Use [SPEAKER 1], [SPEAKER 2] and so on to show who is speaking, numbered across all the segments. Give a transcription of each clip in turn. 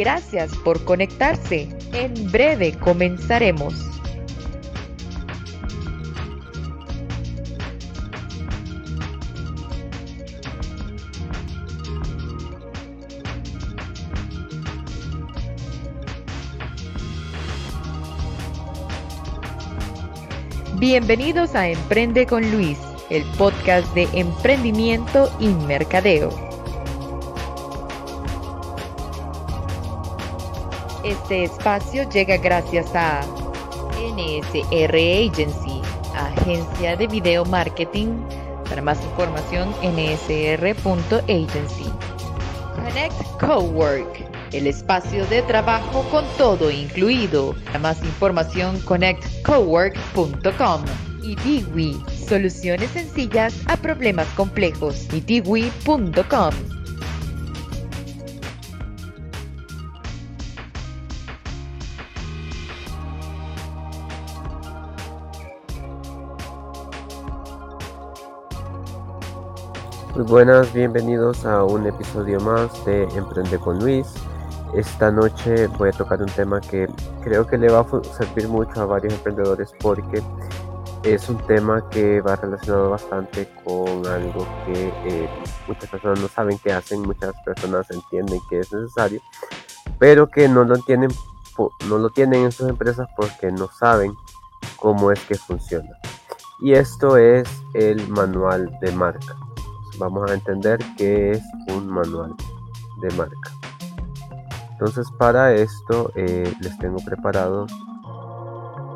[SPEAKER 1] Gracias por conectarse. En breve comenzaremos. Bienvenidos a Emprende con Luis, el podcast de emprendimiento y mercadeo. Este espacio llega gracias a NSR Agency, agencia de video marketing. Para más información, nsr.agency. Connect Cowork, el espacio de trabajo con todo incluido. Para más información, connectcowork.com. Diwi, soluciones sencillas a problemas complejos.
[SPEAKER 2] Muy buenas, bienvenidos a un episodio más de Emprende con Luis. Esta noche voy a tocar un tema que creo que le va a servir mucho a varios emprendedores porque es un tema que va relacionado bastante con algo que eh, muchas personas no saben que hacen, muchas personas entienden que es necesario, pero que no lo tienen, no lo tienen en sus empresas porque no saben cómo es que funciona. Y esto es el manual de marca vamos a entender qué es un manual de marca. Entonces para esto eh, les tengo preparados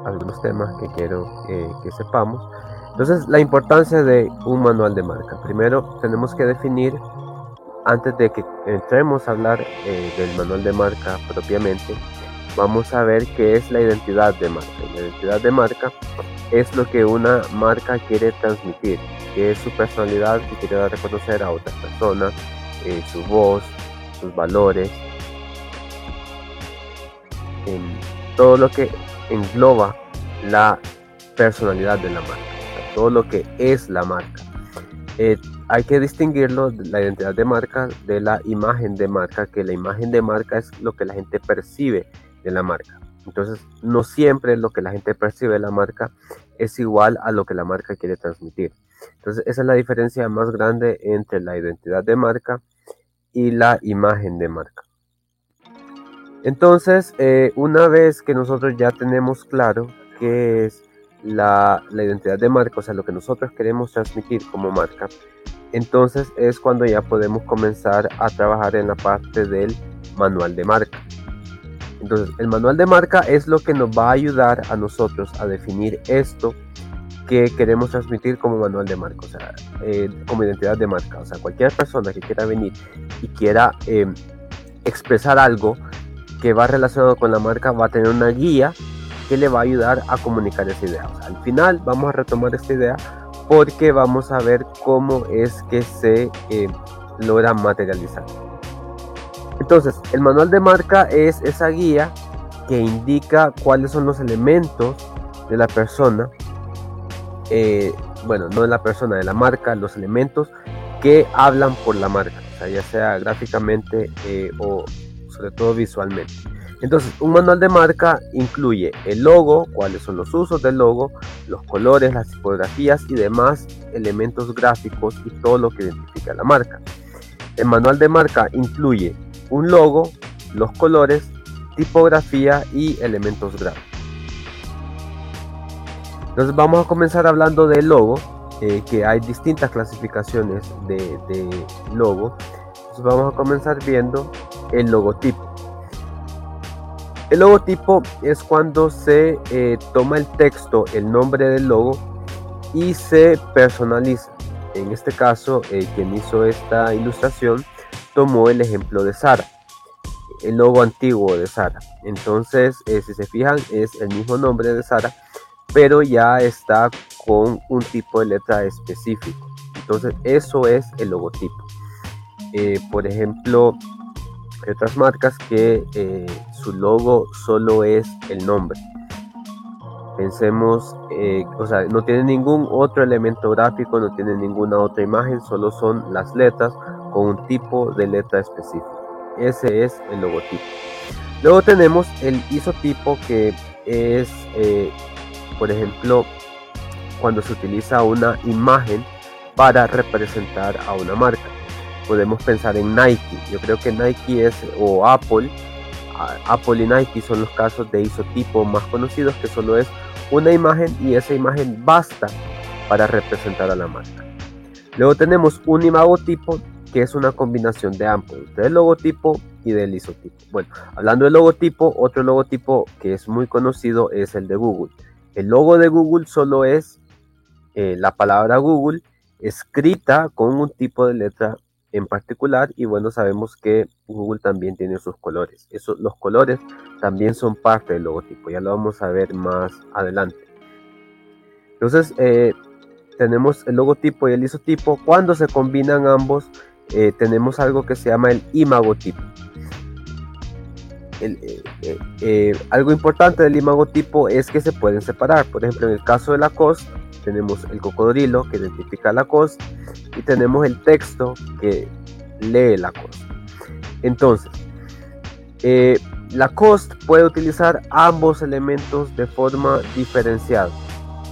[SPEAKER 2] algunos temas que quiero eh, que sepamos. Entonces la importancia de un manual de marca. Primero tenemos que definir, antes de que entremos a hablar eh, del manual de marca propiamente, vamos a ver qué es la identidad de marca. La identidad de marca es lo que una marca quiere transmitir que es su personalidad que quiere dar a reconocer a otras personas, eh, su voz, sus valores, en todo lo que engloba la personalidad de la marca, todo lo que es la marca. Eh, hay que distinguirlo, la identidad de marca, de la imagen de marca, que la imagen de marca es lo que la gente percibe de la marca. Entonces, no siempre lo que la gente percibe de la marca es igual a lo que la marca quiere transmitir. Entonces, esa es la diferencia más grande entre la identidad de marca y la imagen de marca. Entonces, eh, una vez que nosotros ya tenemos claro qué es la, la, identidad de marca, o sea, lo que nosotros queremos transmitir como marca, entonces es cuando ya podemos comenzar a trabajar en la parte del manual de marca. Entonces, el manual de marca es lo que nos va a ayudar a nosotros a definir esto que queremos transmitir como manual de marca, o sea, eh, como identidad de marca. O sea, cualquier persona que quiera venir y quiera em, expresar algo que va relacionado con la marca va a tener una guía que le va a ayudar a comunicar esa idea. Al final vamos a retomar esta idea porque vamos a ver cómo es que se em, logra materializar. Entonces, el manual de marca es esa guía que indica cuáles son los elementos de la persona eh, bueno, no de la persona, de la marca, los elementos que hablan por la marca, ya sea gráficamente eh, o sobre todo visualmente. Entonces, un manual de marca incluye el logo, cuáles son los usos del logo, los colores, las tipografías y demás elementos gráficos y todo lo que identifica la marca. El manual de marca incluye un logo, los colores, tipografía y elementos gráficos. Entonces vamos a comenzar hablando del logo, eh, que hay distintas clasificaciones de, logo. Entonces vamos a comenzar viendo el logotipo. El logotipo es cuando se eh, toma el texto, el nombre del logo y se personaliza. En este caso, eh, quien hizo esta ilustración tomó el ejemplo de Sara, el logo antiguo de Sara. Entonces, si se fijan, es el mismo nombre de Sara, pero ya está con un tipo de letra específico. Entonces eso es el logotipo. Eh, por ejemplo, hay otras marcas que eh, su logo solo es el nombre. Pensemos, eh, o sea, no tiene ningún otro elemento gráfico, no tiene ninguna otra imagen, solo son las letras con un tipo de letra específico. ese es el logotipo. Luego tenemos el isotipo que es, eh, por ejemplo, cuando se utiliza una imagen para representar a una marca. Podemos pensar en Nike. Yo creo que Nike es, o Apple, Apple y Nike son los casos de isotipo más conocidos, que solo es una imagen y esa imagen basta para representar a la marca. Luego tenemos un imagotipo que es una combinación de ambos, del logotipo y del isotipo. Bueno, hablando del logotipo, otro logotipo que es muy conocido es el de Google. El logo de Google solo es eh, la palabra Google escrita con un tipo de letra en particular y bueno sabemos que Google también tiene sus colores. Eso, los colores también son parte del logotipo ya lo vamos a ver más adelante. Entonces eh, tenemos el logotipo y el isotipo. Cuando se combinan ambos eh, tenemos algo que se llama el imagotipo. Algo importante del imagotipo es que se pueden separar. Por ejemplo en el caso de la COS tenemos el cocodrilo que identifica la costa y tenemos el texto que lee la costa. Entonces, eh, la cost puede utilizar ambos elementos de forma diferenciada.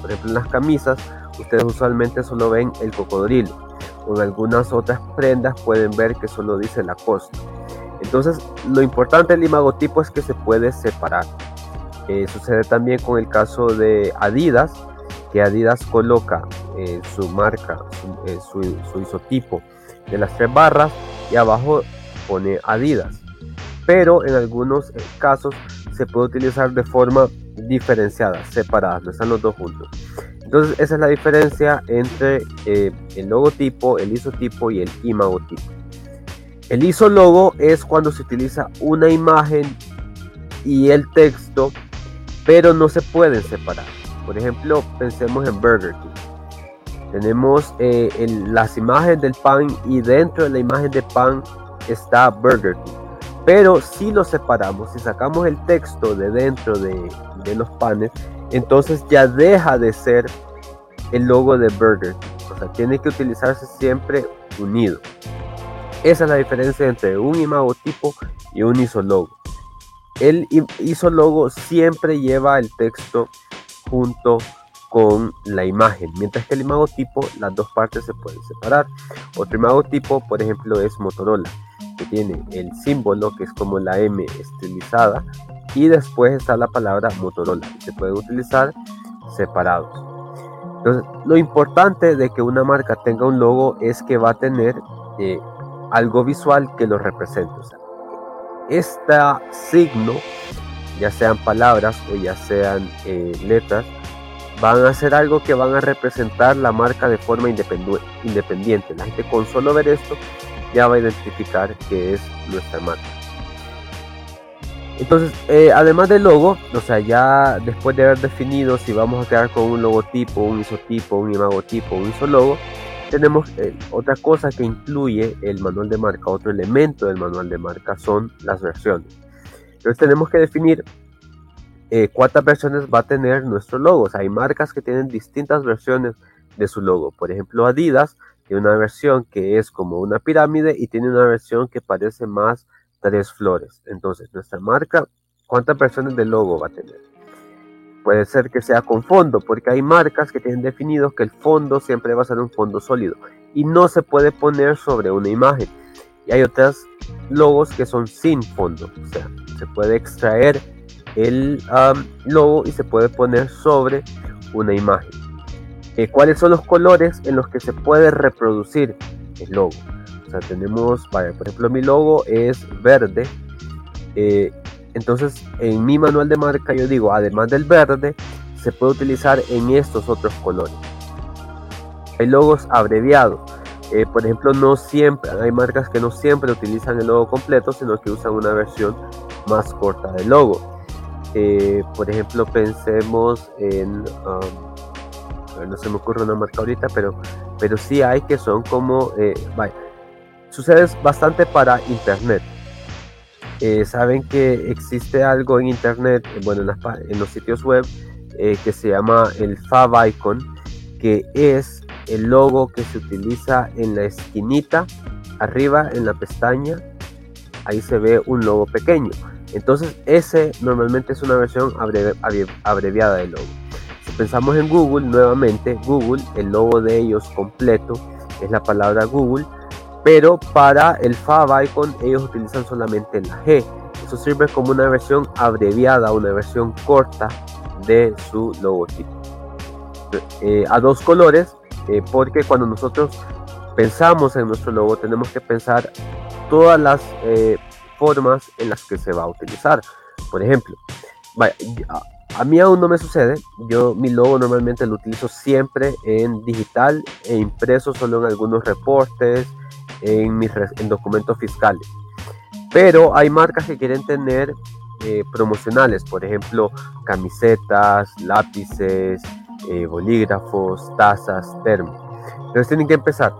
[SPEAKER 2] Por ejemplo, en las camisas, ustedes usualmente solo ven el cocodrilo. O en algunas otras prendas pueden ver que solo dice la costa. Entonces, lo importante del imagotipo es que se puede separar. Eh, sucede también con el caso de Adidas, que Adidas coloca eh, su marca, eh, su, isotipo de las tres barras y abajo pone Adidas. Pero en algunos eh, casos se puede utilizar de forma diferenciada, separada, no están los dos juntos. Entonces esa es la diferencia entre el logotipo, el isotipo y el imagotipo. El isologo es cuando se utiliza una imagen y el texto, pero no se pueden separar. Por ejemplo, pensemos en Burger King. Tenemos eh, las imágenes del pan y dentro de la imagen de pan está Burger King. Pero si lo separamos, si sacamos el texto de dentro de, de los panes, entonces ya deja de ser el logo de Burger King. O sea, tiene que utilizarse siempre unido. Esa es la diferencia entre un imagotipo y un isologo. El isologo siempre lleva el texto junto con la imagen, mientras que el imagotipo las dos partes se pueden separar. Otro imagotipo, por ejemplo, es Motorola, que tiene el símbolo que es como la M estilizada y después está la palabra Motorola, que se puede utilizar separados. Lo importante de que una marca tenga un logo es que va a tener eh, algo visual que lo represente. este signo ya sean palabras o ya sean eh, letras, van a hacer algo que van a representar la marca de forma independiente. La gente con solo ver esto ya va a identificar que es nuestra marca. Entonces, eh, además del logo, o sea, ya después de haber definido si vamos a quedar con un logotipo, un isotipo, un imagotipo, un isologo, tenemos eh, otra cosa que incluye el manual de marca, otro elemento del manual de marca son las versiones. Entonces tenemos que definir eh, cuántas versiones va a tener nuestro logo. hay marcas que tienen distintas versiones de su logo. Por ejemplo, Adidas tiene una versión que es como una pirámide y tiene una versión que parece más tres flores. Entonces, nuestra marca, ¿cuántas versiones de logo va a tener? Puede ser que sea con fondo, porque hay marcas que tienen definido que el fondo siempre va a ser un fondo sólido y no se puede poner sobre una imagen. Y hay otras logos que son sin fondo, o sea, se puede extraer el logo y se puede poner sobre una imagen. Eh, ¿Cuáles son los colores en los que se puede reproducir el logo? O sea, tenemos, por ejemplo, mi logo es verde. Eh, entonces, en mi manual de marca yo digo, además del verde, se puede utilizar en estos otros colores. Hay logos abreviados. Eh, por ejemplo, no siempre, hay marcas que no siempre utilizan el logo completo, sino que usan una versión más corta del logo. Eh, por ejemplo, pensemos en, um, no se me ocurre una marca ahorita, pero, pero sí hay que son como, eh, sucede bastante para Internet. Saben que existe algo en Internet, bueno, en, en los sitios web, que se llama el Fav Icon, que es el logo que se utiliza en la esquinita, arriba en la pestaña, ahí se ve un logo pequeño. Entonces ese normalmente es una versión abreviada del logo. Si pensamos en Google, nuevamente Google, el logo de ellos completo es la palabra Google, pero para el favicon ellos utilizan solamente la G. Eso sirve como una versión abreviada, una versión corta de su logotipo. Eh, a dos colores, eh, porque cuando nosotros pensamos en nuestro logo tenemos que pensar todas las eh, formas en las que se va a utilizar. Por ejemplo, a, mí aún no me sucede, yo mi logo normalmente lo utilizo siempre en digital e impreso solo en algunos reportes, en mis en documentos fiscales. Pero hay marcas que quieren tener eh, promocionales, por ejemplo, camisetas, lápices, eh, bolígrafos, tazas, termos. Entonces tienen que empezar.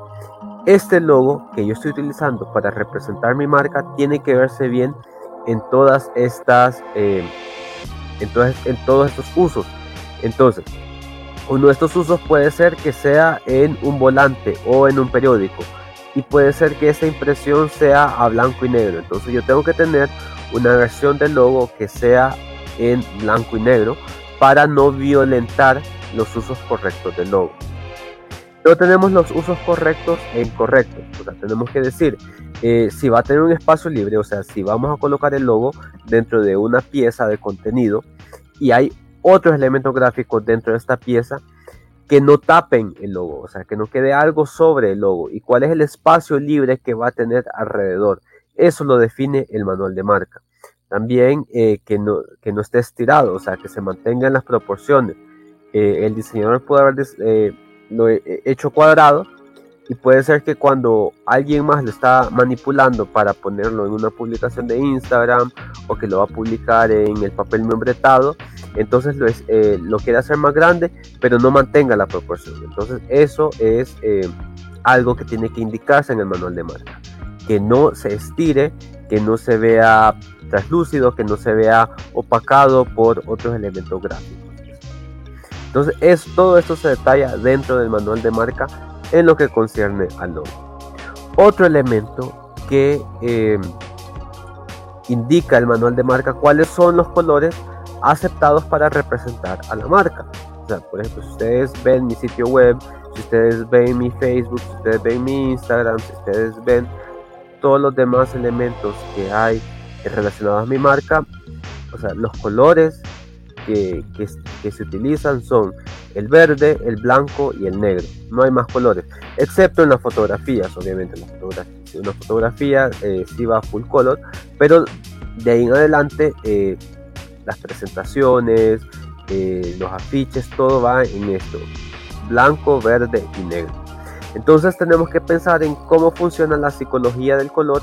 [SPEAKER 2] Este logo que yo estoy utilizando para representar mi marca tiene que verse bien en todas estas, eh, en todos estos usos. Entonces, uno de estos usos puede ser que sea en un volante o en un periódico y puede ser que esta impresión sea a blanco y negro. Entonces yo tengo que tener una versión del logo que sea en blanco y negro para no violentar los usos correctos del logo. Pero tenemos los usos correctos e incorrectos. O sea, tenemos que decir eh, si va a tener un espacio libre, o sea, si vamos a colocar el logo dentro de una pieza de contenido y hay otros elementos gráficos dentro de esta pieza, que no tapen el logo, o sea, que no quede algo sobre el logo y cuál es el espacio libre que va a tener alrededor. Eso lo define el manual de marca. También eh, que, no, que no esté estirado, o sea, que se mantengan las proporciones. Eh, el diseñador puede haber lo hecho cuadrado y puede ser que cuando alguien más lo está manipulando para ponerlo en una publicación de Instagram o que lo va a publicar en el papel membretado, entonces lo, es, eh, lo quiere hacer más grande, pero no mantenga la proporción. Entonces eso es eh, algo que tiene que indicarse en el manual de marca. Que no se estire, que no se vea translúcido, que no se vea opacado por otros elementos gráficos. Entonces es, todo esto se detalla dentro del manual de marca en lo que concierne al logo. Otro elemento que eh, indica el manual de marca cuáles son los colores aceptados para representar a la marca. O sea, por ejemplo, si ustedes ven mi sitio web, si ustedes ven mi Facebook, si ustedes ven mi Instagram, si ustedes ven todos los demás elementos que hay relacionados a mi marca, o sea, los colores que, se utilizan son el verde, el blanco y el negro. No hay más colores, excepto en las fotografías, obviamente. En fotografía, una fotografía eh, va full color, pero de ahí en adelante eh, las presentaciones, eh, los afiches, todo va en esto, blanco, verde y negro. Entonces tenemos que pensar en cómo funciona la psicología del color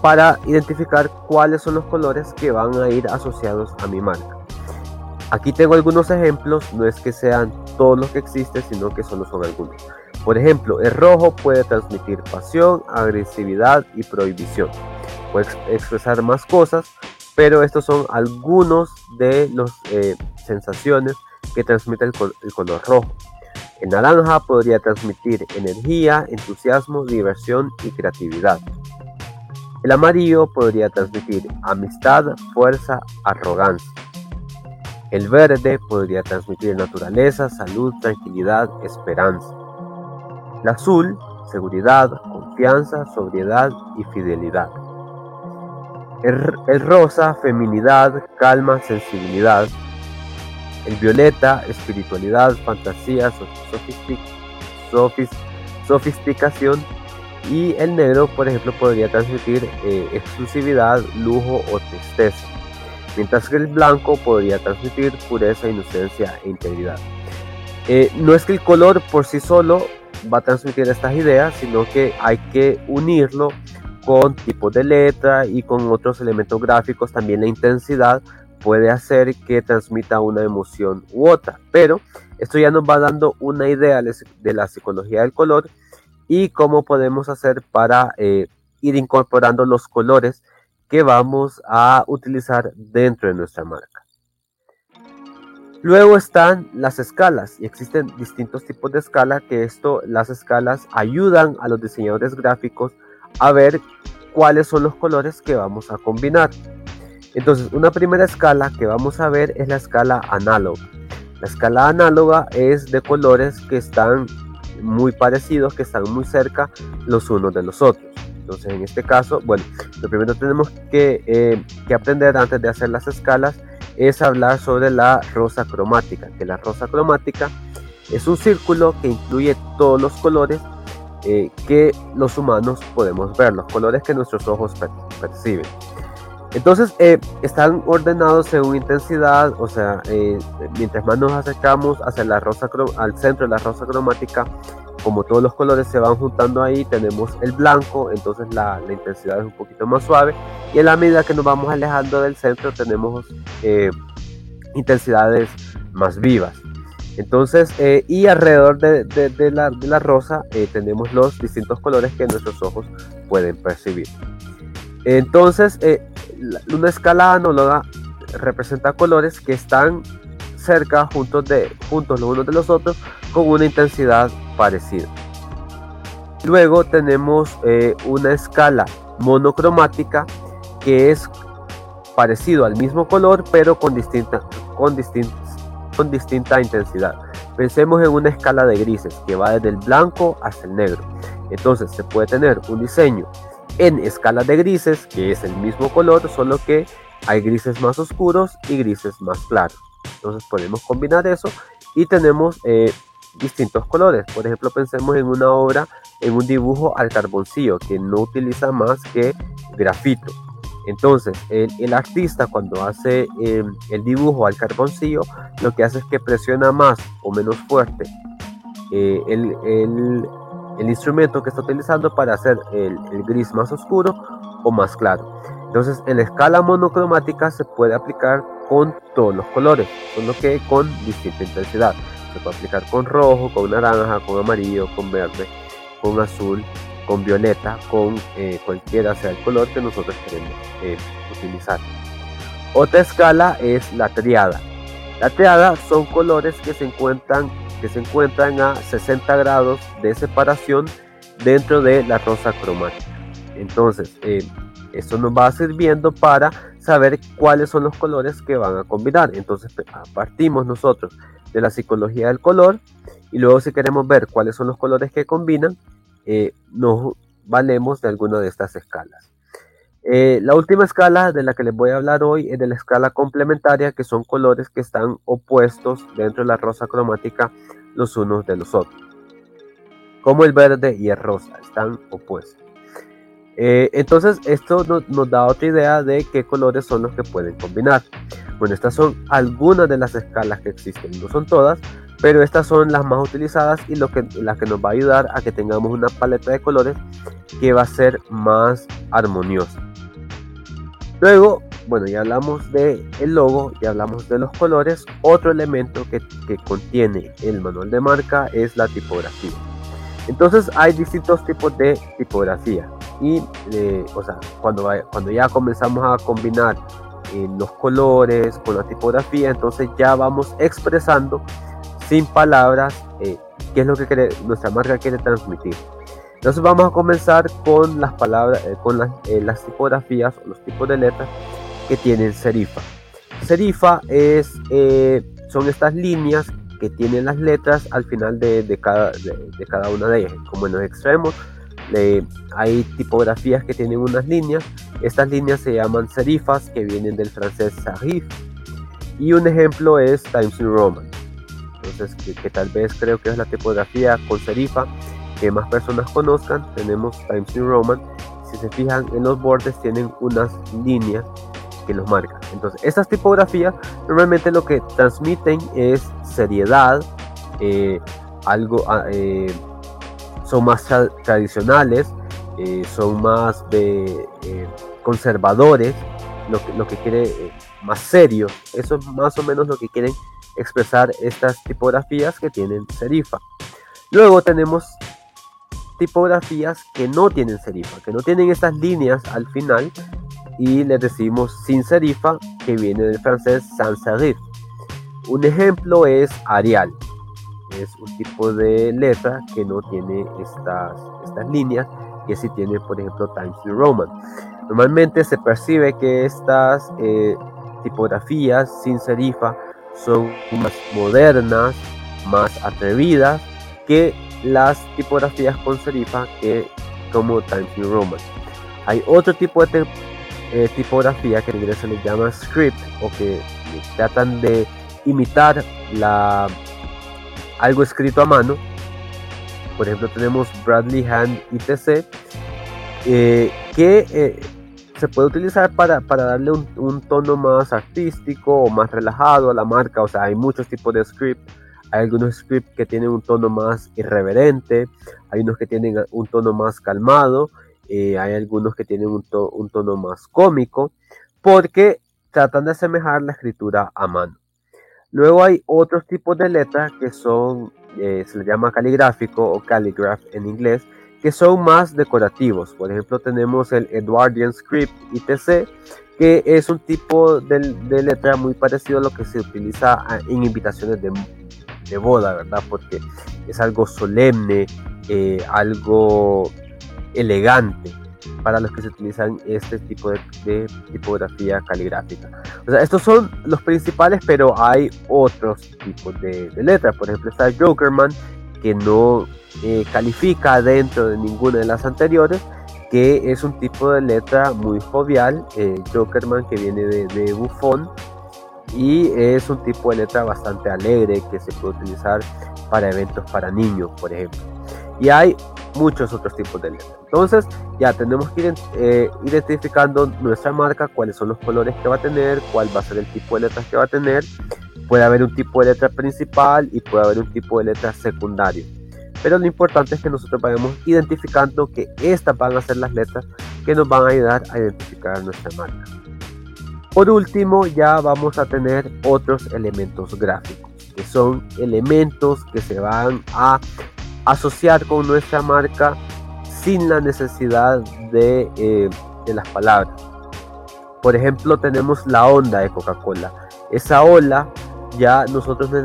[SPEAKER 2] para identificar cuáles son los colores que van a ir asociados a mi marca. Aquí tengo algunos ejemplos, no es que sean todos los que existen, sino que solo son algunos. Por ejemplo, el rojo puede transmitir pasión, agresividad y prohibición. Puede expresar más cosas, pero estos son algunos de las eh, sensaciones que transmite el, color rojo. El naranja podría transmitir energía, entusiasmo, diversión y creatividad. El amarillo podría transmitir amistad, fuerza, arrogancia. El verde podría transmitir naturaleza, salud, tranquilidad, esperanza. El azul, seguridad, confianza, sobriedad y fidelidad. El, rosa, feminidad, calma, sensibilidad. El violeta, espiritualidad, fantasía, sofisticación. Y el negro, por ejemplo, podría transmitir eh, exclusividad, lujo o tristeza. Mientras que el blanco podría transmitir pureza, inocencia e integridad. Eh, no es que el color por sí solo va a transmitir estas ideas, sino que hay que unirlo con tipos de letra y con otros elementos gráficos, también la intensidad puede hacer que transmita una emoción u otra. Pero esto ya nos va dando una idea de la psicología del color y cómo podemos hacer para eh, ir incorporando los colores que vamos a utilizar dentro de nuestra marca. Luego están las escalas y existen distintos tipos de escala que esto, las escalas ayudan a los diseñadores gráficos a ver cuáles son los colores que vamos a combinar. Entonces, una primera escala que vamos a ver es la escala análoga. La escala análoga es de colores que están muy parecidos, que están muy cerca los unos de los otros. Entonces, en este caso, bueno, lo primero tenemos que, eh, que aprender antes de hacer las escalas es hablar sobre la rosa cromática, que la rosa cromática es un círculo que incluye todos los colores eh, que los humanos podemos ver, los colores que nuestros ojos perciben. Entonces eh, están ordenados según intensidad, o sea, eh, mientras más nos acercamos hacia la rosa al centro de la rosa cromática, como todos los colores se van juntando ahí, tenemos el blanco, entonces la, intensidad es un poquito más suave, y en la medida que nos vamos alejando del centro tenemos intensidades más vivas. Entonces, eh, y alrededor de, la, rosa eh, tenemos los distintos colores que nuestros ojos pueden percibir. Entonces, eh, una escala análoga representa colores que están cerca, juntos, de, juntos los unos de los otros, con una intensidad parecida. Luego tenemos una escala monocromática que es parecido al mismo color, pero con distinta, con con distinta intensidad. Pensemos en una escala de grises que va desde el blanco hasta el negro. Entonces se puede tener un diseño en escala de grises que es el mismo color, solo que hay grises más oscuros y grises más claros. Entonces podemos combinar eso y tenemos eh, distintos colores. Por ejemplo, pensemos en una obra, en un dibujo al carboncillo que no utiliza más que grafito. Entonces, el, artista cuando hace em, el dibujo al carboncillo, lo que hace es que presiona más o menos fuerte eh, el, instrumento que está utilizando para hacer el, gris más oscuro o más claro. Entonces, en la escala monocromática se puede aplicar con todos los colores, solo que con distinta intensidad. Se puede aplicar con rojo, con naranja, con amarillo, con verde, con azul, con violeta, con eh, cualquiera sea el color que nosotros queremos eh, utilizar. Otra escala es la triada. La triada son colores que se encuentran, que se encuentran a 60 grados de separación dentro de la rosa cromática. Entonces, eh, esto nos va sirviendo para saber cuáles son los colores que van a combinar. Entonces, partimos nosotros de la psicología del color y luego si queremos ver cuáles son los colores que combinan, eh, nos valemos de alguna de estas escalas. Eh, la última escala de la que les voy a hablar hoy es de la escala complementaria, que son colores que están opuestos dentro de la rosa cromática los unos de los otros. Como el verde y el rosa, están opuestos. Eh, entonces, esto nos, da otra idea de qué colores son los que pueden combinar. Bueno, estas son algunas de las escalas que existen, no son todas, pero estas son las más utilizadas y lo que, las que nos va a ayudar a que tengamos una paleta de colores que va a ser más armoniosa. Luego, bueno, ya hablamos del el logo, ya hablamos de los colores. Otro elemento que, que contiene el manual de marca es la tipografía. Entonces hay distintos tipos de tipografía y eh, o sea, cuando, cuando ya comenzamos a combinar eh, los colores con la tipografía, entonces ya vamos expresando sin palabras eh, qué es lo que nuestra marca quiere transmitir. Entonces vamos a comenzar con las palabras, con eh, las, tipografías o los tipos de letras que tienen serifa. Serifa es, son estas líneas que tienen las letras al final de, cada, de, cada una de ellas. Como en los extremos hay tipografías que tienen unas líneas. Estas líneas se llaman serifas que vienen del francés serif. Y un ejemplo es Times New Roman entonces que, tal vez creo que es la tipografía con serifa que más personas conozcan. Tenemos Times New Roman. Si se fijan en los bordes tienen unas líneas que los marcan. Entonces estas tipografías normalmente lo que transmiten es seriedad, eh, algo, ah, eh, son más tradicionales, eh, son más de conservadores, lo que, lo que quiere más serio. Eso es más o menos lo que quieren expresar estas tipografías que tienen serifa. Luego tenemos tipografías que no tienen serifa, que no tienen estas líneas al final y les decimos sin serifa, que viene del francés sans serif. Un ejemplo es Arial. Es un tipo de letra que no tiene estas, estas líneas que si tiene, por ejemplo, Times New Roman. Normalmente se percibe que estas eh, tipografías sin serifa son más modernas, más atrevidas que las tipografías con serifa que como Times New Roman. Hay otro tipo de eh, tipografía que en inglés se le llama script o que tratan de imitar la, algo escrito a mano. Por ejemplo, tenemos Bradley Hand ITC, eh, que eh, se puede utilizar para, darle un, tono más artístico o más relajado a la marca. O sea, hay muchos tipos de script. Hay algunos scripts que tienen un tono más irreverente, hay unos que tienen un tono más calmado, eh, hay algunos que tienen un, tono más cómico, porque tratan de asemejar la escritura a mano. Luego hay otros tipos de letras que son, eh, se le llama caligráfico o calligraph en inglés, que son más decorativos. Por ejemplo, tenemos el Edwardian Script ITC, que es un tipo de, letra muy parecido a lo que se utiliza ah, en invitaciones de, boda, ¿verdad? Porque es algo solemne, eh, algo elegante para los que se utilizan este tipo de, tipografía caligráfica. O sea, estos son los principales, pero hay otros tipos de, letras. Por ejemplo, está Jokerman, que no eh, califica dentro de ninguna de las anteriores, que es un tipo de letra muy jovial, eh, Jokerman que viene de, de bufón, y es un tipo de letra bastante alegre que se puede utilizar para eventos para niños, por ejemplo. Y hay muchos otros tipos de letras. Entonces ya tenemos que ir eh, identificando nuestra marca, cuáles son los colores que va a tener, cuál va a ser el tipo de letras que va a tener. Puede haber un tipo de letra principal y puede haber un tipo de letra secundario. Pero lo importante es que nosotros vayamos identificando que estas van a ser las letras que nos van a ayudar a identificar nuestra marca. Por último, ya vamos a tener otros elementos gráficos, que son elementos que se van a asociar con nuestra marca sin la necesidad de, eh, de las palabras. Por ejemplo, tenemos la onda de Coca-Cola. Esa ola ya nosotros no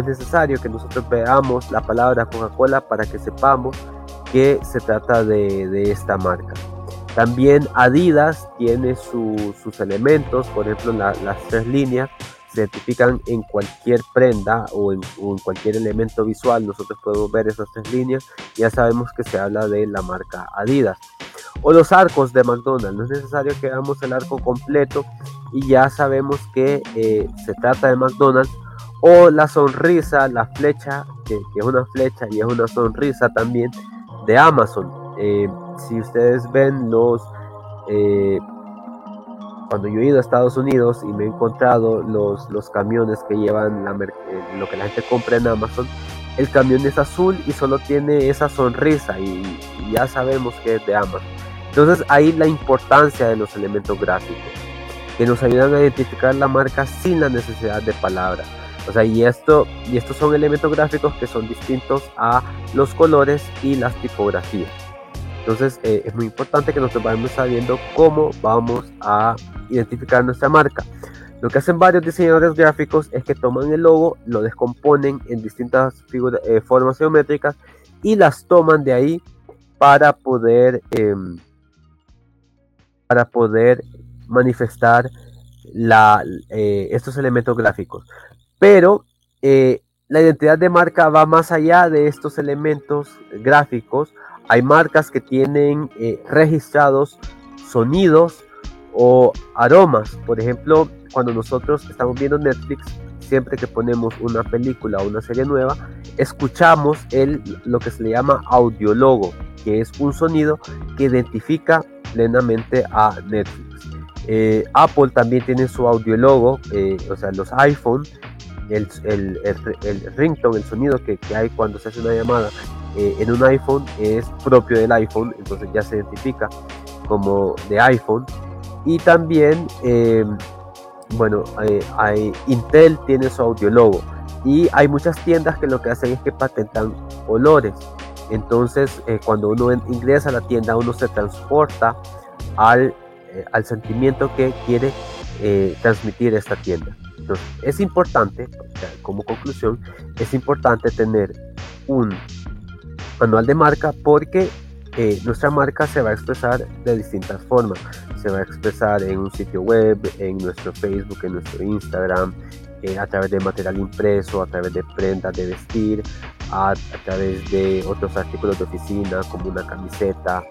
[SPEAKER 2] es, necesario que nosotros veamos la palabra Coca-Cola para que sepamos que se trata de, esta marca. También Adidas tiene sus elementos, por ejemplo las tres líneas se identifican en cualquier prenda o en, cualquier elemento visual, nosotros podemos ver esas tres líneas, ya sabemos que se habla de la marca Adidas. O los arcos de McDonald's, no es necesario que veamos el arco completo y ya sabemos que eh, se trata de McDonald's. O la sonrisa, la flecha, que, es una flecha y es una sonrisa también de Amazon. Eh, si ustedes ven los eh, cuando yo he ido a Estados Unidos y me he encontrado los, los camiones que llevan eh, lo que la gente compra en Amazon, el camión es azul y solo tiene esa sonrisa y, ya sabemos que es de Amazon. Entonces ahí la importancia de los elementos gráficos, que nos ayudan a identificar la marca sin la necesidad de palabras. O sea, y, esto, y estos son elementos gráficos que son distintos a los colores y las tipografías. Entonces eh, es muy importante que nosotros vayamos sabiendo cómo vamos a identificar nuestra marca. Lo que hacen varios diseñadores gráficos es que toman el logo, lo descomponen en distintas eh, formas geométricas y las toman de ahí para poder, em, para poder manifestar eh, estos elementos gráficos. Pero la identidad de marca va más allá de estos elementos gráficos hay marcas que tienen eh, registrados sonidos o aromas. Por ejemplo, cuando nosotros estamos viendo Netflix, siempre que ponemos una película o una serie nueva, escuchamos el, lo que se le llama audiologo, que es un sonido que identifica plenamente a Netflix. Eh, Apple también tiene su audiologo, eh, o sea, los iPhone, el, el, el, ringtone, el sonido que, que hay cuando se hace una llamada, eh, en un iPhone es propio del iPhone, entonces ya se identifica como de iPhone. Y también, em, bueno, hay, Intel tiene su audiologo y hay muchas tiendas que lo que hacen es que patentan olores. Entonces, eh, cuando uno ingresa a la tienda, uno se transporta al, eh, al sentimiento que quiere transmitir esta tienda. Entonces, es importante, como conclusión, es importante tener un manual de marca porque eh, nuestra marca se va a expresar de distintas formas. Se va a expresar en un sitio web, en nuestro Facebook, en nuestro Instagram, eh, a través de material impreso, a través de prendas de vestir, a, a, través de otros artículos de oficina como una camiseta,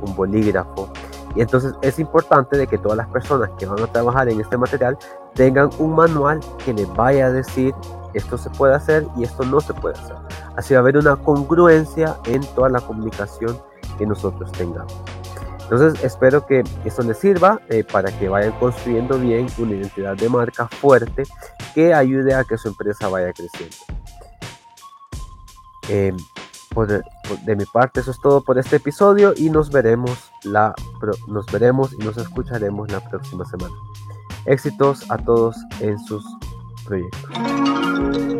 [SPEAKER 2] un bolígrafo. Y entonces es importante de que todas las personas que van a trabajar en este material tengan un manual que les vaya a decir esto se puede hacer y esto no se puede hacer. Así va a haber una congruencia en toda la comunicación que nosotros tengamos. Entonces espero que esto les sirva eh, para que vayan construyendo bien una identidad de marca fuerte que ayude a que su empresa vaya creciendo. Por, de mi parte eso es todo por este episodio y nos veremos la nos veremos y nos escucharemos la próxima semana. Éxitos a todos en sus proyectos. thank you